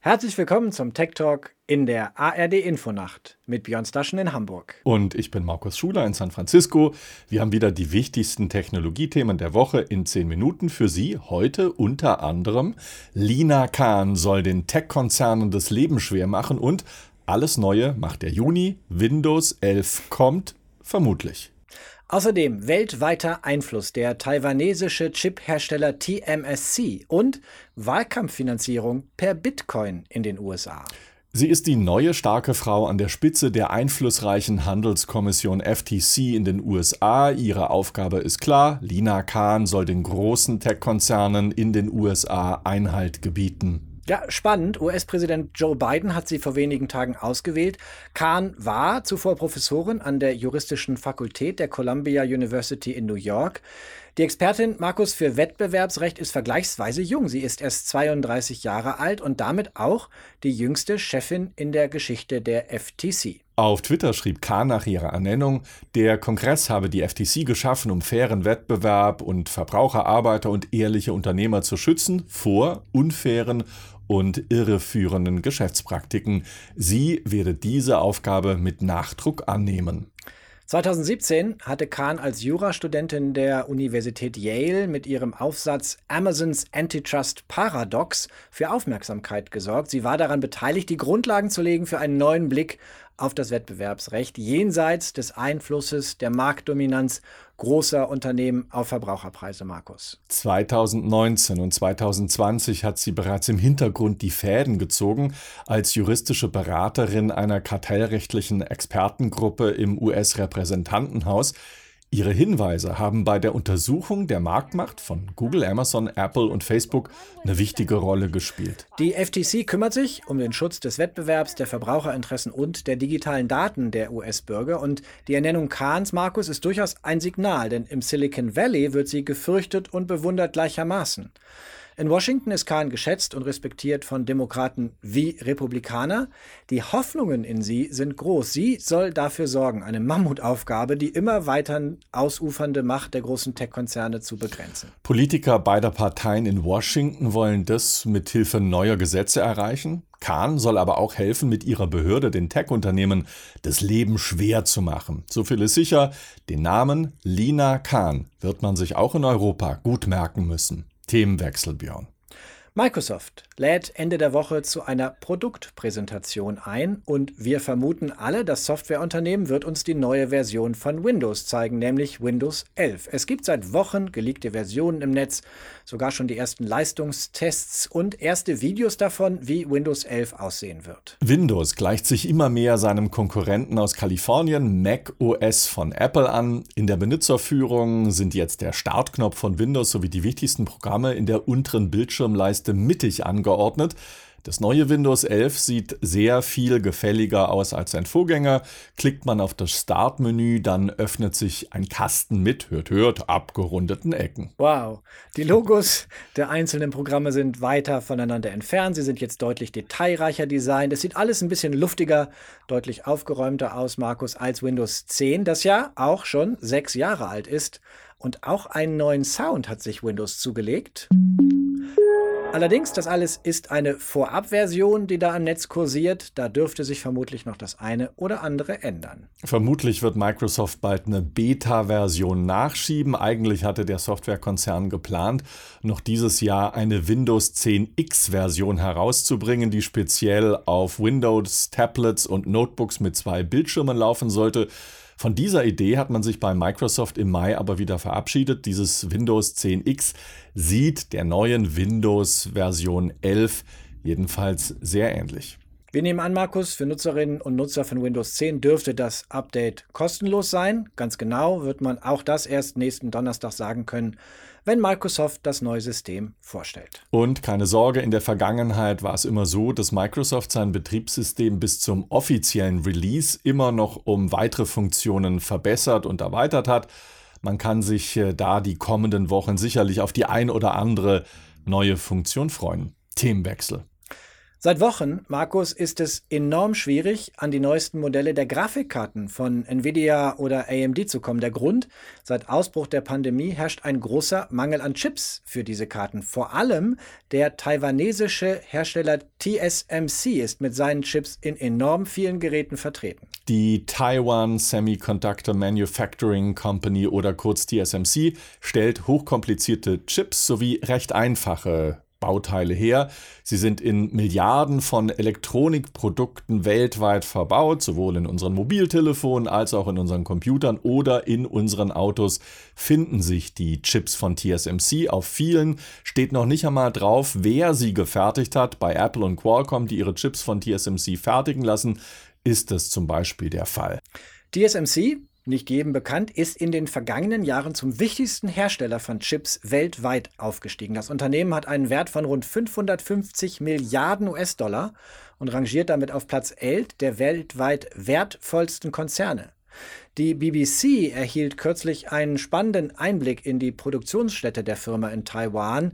Herzlich willkommen zum Tech Talk in der ARD Infonacht mit Björn Staschen in Hamburg. Und ich bin Markus Schuler in San Francisco. Wir haben wieder die wichtigsten Technologiethemen der Woche in 10 Minuten für Sie. Heute unter anderem Lina Khan soll den Tech-Konzernen das Leben schwer machen und alles Neue macht der Juni. Windows 11 kommt vermutlich. Außerdem weltweiter Einfluss der taiwanesische Chip-Hersteller TMSC und Wahlkampffinanzierung per Bitcoin in den USA. Sie ist die neue starke Frau an der Spitze der einflussreichen Handelskommission FTC in den USA. Ihre Aufgabe ist klar, Lina Khan soll den großen Tech-Konzernen in den USA Einhalt gebieten. Ja, spannend. US-Präsident Joe Biden hat sie vor wenigen Tagen ausgewählt. Kahn war zuvor Professorin an der juristischen Fakultät der Columbia University in New York. Die Expertin Markus für Wettbewerbsrecht ist vergleichsweise jung. Sie ist erst 32 Jahre alt und damit auch die jüngste Chefin in der Geschichte der FTC. Auf Twitter schrieb Kahn nach ihrer Ernennung, der Kongress habe die FTC geschaffen, um fairen Wettbewerb und Verbraucher, Arbeiter und ehrliche Unternehmer zu schützen vor unfairen und irreführenden Geschäftspraktiken. Sie werde diese Aufgabe mit Nachdruck annehmen. 2017 hatte Kahn als Jurastudentin der Universität Yale mit ihrem Aufsatz Amazons Antitrust Paradox für Aufmerksamkeit gesorgt. Sie war daran beteiligt, die Grundlagen zu legen für einen neuen Blick auf das Wettbewerbsrecht jenseits des Einflusses der Marktdominanz großer Unternehmen auf Verbraucherpreise, Markus. 2019 und 2020 hat sie bereits im Hintergrund die Fäden gezogen als juristische Beraterin einer kartellrechtlichen Expertengruppe im US-Repräsentantenhaus. Ihre Hinweise haben bei der Untersuchung der Marktmacht von Google, Amazon, Apple und Facebook eine wichtige Rolle gespielt. Die FTC kümmert sich um den Schutz des Wettbewerbs, der Verbraucherinteressen und der digitalen Daten der US-Bürger. Und die Ernennung Kahns, Markus, ist durchaus ein Signal, denn im Silicon Valley wird sie gefürchtet und bewundert gleichermaßen. In Washington ist Kahn geschätzt und respektiert von Demokraten wie Republikaner. Die Hoffnungen in sie sind groß. Sie soll dafür sorgen, eine Mammutaufgabe, die immer weiter ausufernde Macht der großen Tech-Konzerne zu begrenzen. Politiker beider Parteien in Washington wollen das mit Hilfe neuer Gesetze erreichen. Kahn soll aber auch helfen, mit ihrer Behörde den Tech-Unternehmen das Leben schwer zu machen. So viel ist sicher, den Namen Lina Kahn wird man sich auch in Europa gut merken müssen. Themenwechsel, Björn. Microsoft lädt Ende der Woche zu einer Produktpräsentation ein und wir vermuten alle, das Softwareunternehmen wird uns die neue Version von Windows zeigen, nämlich Windows 11. Es gibt seit Wochen geleakte Versionen im Netz, sogar schon die ersten Leistungstests und erste Videos davon, wie Windows 11 aussehen wird. Windows gleicht sich immer mehr seinem Konkurrenten aus Kalifornien, Mac OS von Apple an. In der Benutzerführung sind jetzt der Startknopf von Windows sowie die wichtigsten Programme in der unteren Bildschirmleiste Leiste mittig angeordnet. Das neue Windows 11 sieht sehr viel gefälliger aus als sein Vorgänger. Klickt man auf das Startmenü, dann öffnet sich ein Kasten mit, hört, hört, abgerundeten Ecken. Wow, die Logos der einzelnen Programme sind weiter voneinander entfernt. Sie sind jetzt deutlich detailreicher designt. Es sieht alles ein bisschen luftiger, deutlich aufgeräumter aus, Markus, als Windows 10, das ja auch schon sechs Jahre alt ist. Und auch einen neuen Sound hat sich Windows zugelegt. Allerdings, das alles ist eine Vorabversion, die da im Netz kursiert. Da dürfte sich vermutlich noch das eine oder andere ändern. Vermutlich wird Microsoft bald eine Beta-Version nachschieben. Eigentlich hatte der Softwarekonzern geplant, noch dieses Jahr eine Windows 10 X-Version herauszubringen, die speziell auf Windows, Tablets und Notebooks mit zwei Bildschirmen laufen sollte. Von dieser Idee hat man sich bei Microsoft im Mai aber wieder verabschiedet. Dieses Windows 10X sieht der neuen Windows Version 11 jedenfalls sehr ähnlich. Wir nehmen an, Markus, für Nutzerinnen und Nutzer von Windows 10 dürfte das Update kostenlos sein. Ganz genau wird man auch das erst nächsten Donnerstag sagen können, wenn Microsoft das neue System vorstellt. Und keine Sorge, in der Vergangenheit war es immer so, dass Microsoft sein Betriebssystem bis zum offiziellen Release immer noch um weitere Funktionen verbessert und erweitert hat. Man kann sich äh, da die kommenden Wochen sicherlich auf die ein oder andere neue Funktion freuen. Themenwechsel. Seit Wochen, Markus, ist es enorm schwierig, an die neuesten Modelle der Grafikkarten von Nvidia oder AMD zu kommen. Der Grund, seit Ausbruch der Pandemie herrscht ein großer Mangel an Chips für diese Karten. Vor allem der taiwanesische Hersteller TSMC ist mit seinen Chips in enorm vielen Geräten vertreten. Die Taiwan Semiconductor Manufacturing Company oder kurz TSMC stellt hochkomplizierte Chips sowie recht einfache Bauteile her. Sie sind in Milliarden von Elektronikprodukten weltweit verbaut, sowohl in unseren Mobiltelefonen als auch in unseren Computern oder in unseren Autos finden sich die Chips von TSMC. Auf vielen steht noch nicht einmal drauf, wer sie gefertigt hat. Bei Apple und Qualcomm, die ihre Chips von TSMC fertigen lassen, ist das zum Beispiel der Fall. TSMC nicht jedem bekannt, ist in den vergangenen Jahren zum wichtigsten Hersteller von Chips weltweit aufgestiegen. Das Unternehmen hat einen Wert von rund 550 Milliarden US-Dollar und rangiert damit auf Platz 11 der weltweit wertvollsten Konzerne. Die BBC erhielt kürzlich einen spannenden Einblick in die Produktionsstätte der Firma in Taiwan.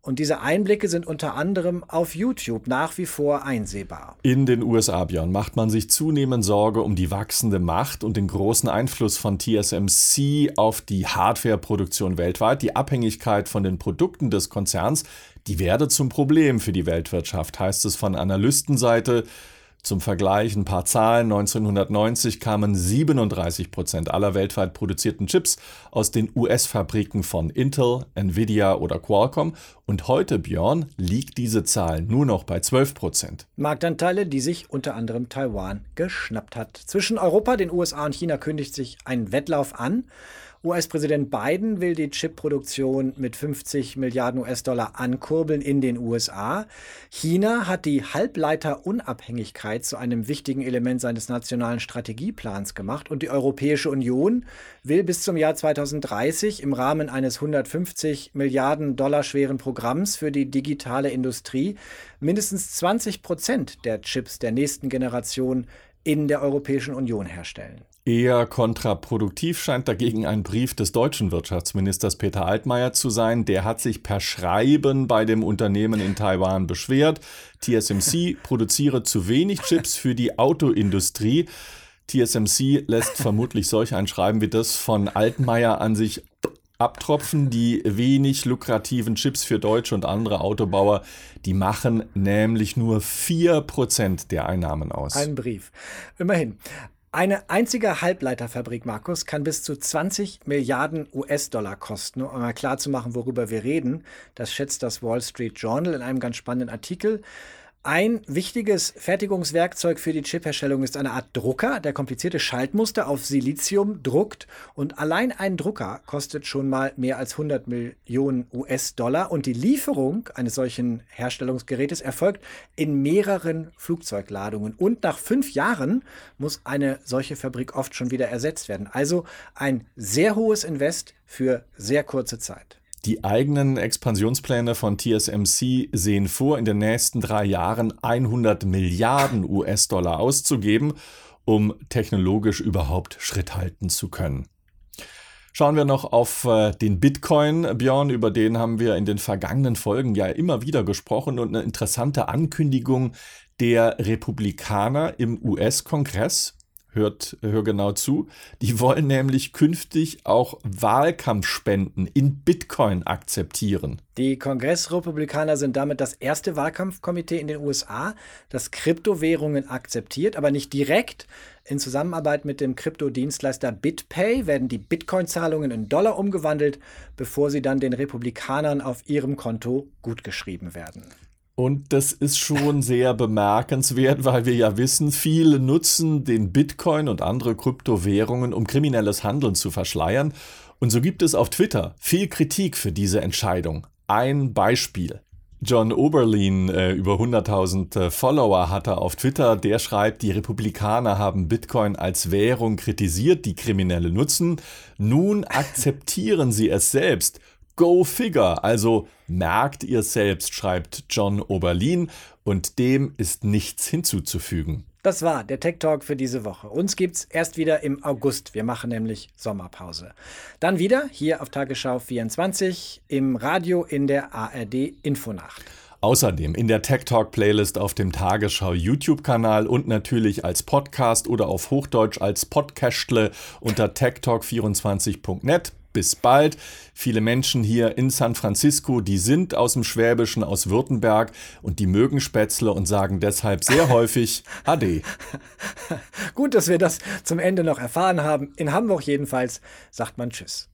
Und diese Einblicke sind unter anderem auf YouTube nach wie vor einsehbar. In den USA, Björn, macht man sich zunehmend Sorge um die wachsende Macht und den großen Einfluss von TSMC auf die Hardwareproduktion weltweit. Die Abhängigkeit von den Produkten des Konzerns, die werde zum Problem für die Weltwirtschaft, heißt es von Analystenseite. Zum Vergleich ein paar Zahlen. 1990 kamen 37 Prozent aller weltweit produzierten Chips aus den US-Fabriken von Intel, Nvidia oder Qualcomm. Und heute, Björn, liegt diese Zahl nur noch bei 12 Prozent. Marktanteile, die sich unter anderem Taiwan geschnappt hat. Zwischen Europa, den USA und China kündigt sich ein Wettlauf an. US-Präsident Biden will die Chipproduktion mit 50 Milliarden US-Dollar ankurbeln in den USA. China hat die Halbleiterunabhängigkeit zu einem wichtigen Element seines nationalen Strategieplans gemacht und die Europäische Union will bis zum Jahr 2030 im Rahmen eines 150 Milliarden Dollar schweren Programms für die digitale Industrie mindestens 20 Prozent der Chips der nächsten Generation in der Europäischen Union herstellen. Eher kontraproduktiv scheint dagegen ein Brief des deutschen Wirtschaftsministers Peter Altmaier zu sein. Der hat sich per Schreiben bei dem Unternehmen in Taiwan beschwert. TSMC produziere zu wenig Chips für die Autoindustrie. TSMC lässt vermutlich solch ein Schreiben wie das von Altmaier an sich abtropfen. Die wenig lukrativen Chips für deutsche und andere Autobauer, die machen nämlich nur 4% der Einnahmen aus. Ein Brief. Immerhin. Eine einzige Halbleiterfabrik, Markus, kann bis zu 20 Milliarden US-Dollar kosten. Um mal klarzumachen, worüber wir reden, das schätzt das Wall Street Journal in einem ganz spannenden Artikel. Ein wichtiges Fertigungswerkzeug für die Chipherstellung ist eine Art Drucker, der komplizierte Schaltmuster auf Silizium druckt. Und allein ein Drucker kostet schon mal mehr als 100 Millionen US-Dollar. Und die Lieferung eines solchen Herstellungsgerätes erfolgt in mehreren Flugzeugladungen. Und nach fünf Jahren muss eine solche Fabrik oft schon wieder ersetzt werden. Also ein sehr hohes Invest für sehr kurze Zeit. Die eigenen Expansionspläne von TSMC sehen vor, in den nächsten drei Jahren 100 Milliarden US-Dollar auszugeben, um technologisch überhaupt Schritt halten zu können. Schauen wir noch auf äh, den Bitcoin, Björn, über den haben wir in den vergangenen Folgen ja immer wieder gesprochen und eine interessante Ankündigung der Republikaner im US-Kongress hört, hör genau zu, die wollen nämlich künftig auch Wahlkampfspenden in Bitcoin akzeptieren. Die Kongressrepublikaner sind damit das erste Wahlkampfkomitee in den USA, das Kryptowährungen akzeptiert, aber nicht direkt. In Zusammenarbeit mit dem Kryptodienstleister BitPay werden die Bitcoin-Zahlungen in Dollar umgewandelt, bevor sie dann den Republikanern auf ihrem Konto gutgeschrieben werden. Und das ist schon sehr bemerkenswert, weil wir ja wissen, viele nutzen den Bitcoin und andere Kryptowährungen, um kriminelles Handeln zu verschleiern. Und so gibt es auf Twitter viel Kritik für diese Entscheidung. Ein Beispiel. John Oberlin, äh, über 100.000 äh, Follower hat er auf Twitter, der schreibt, die Republikaner haben Bitcoin als Währung kritisiert, die Kriminelle nutzen. Nun akzeptieren sie es selbst Go figure, also merkt ihr selbst, schreibt John Oberlin, und dem ist nichts hinzuzufügen. Das war der Tech Talk für diese Woche. Uns gibt's erst wieder im August. Wir machen nämlich Sommerpause. Dann wieder hier auf Tagesschau 24 im Radio in der ARD Infonacht. Außerdem in der Tech Talk Playlist auf dem Tagesschau YouTube-Kanal und natürlich als Podcast oder auf Hochdeutsch als Podcastle unter techtalk24.net. Bis bald. Viele Menschen hier in San Francisco, die sind aus dem Schwäbischen, aus Württemberg und die mögen Spätzle und sagen deshalb sehr häufig Ade. Gut, dass wir das zum Ende noch erfahren haben. In Hamburg jedenfalls sagt man Tschüss.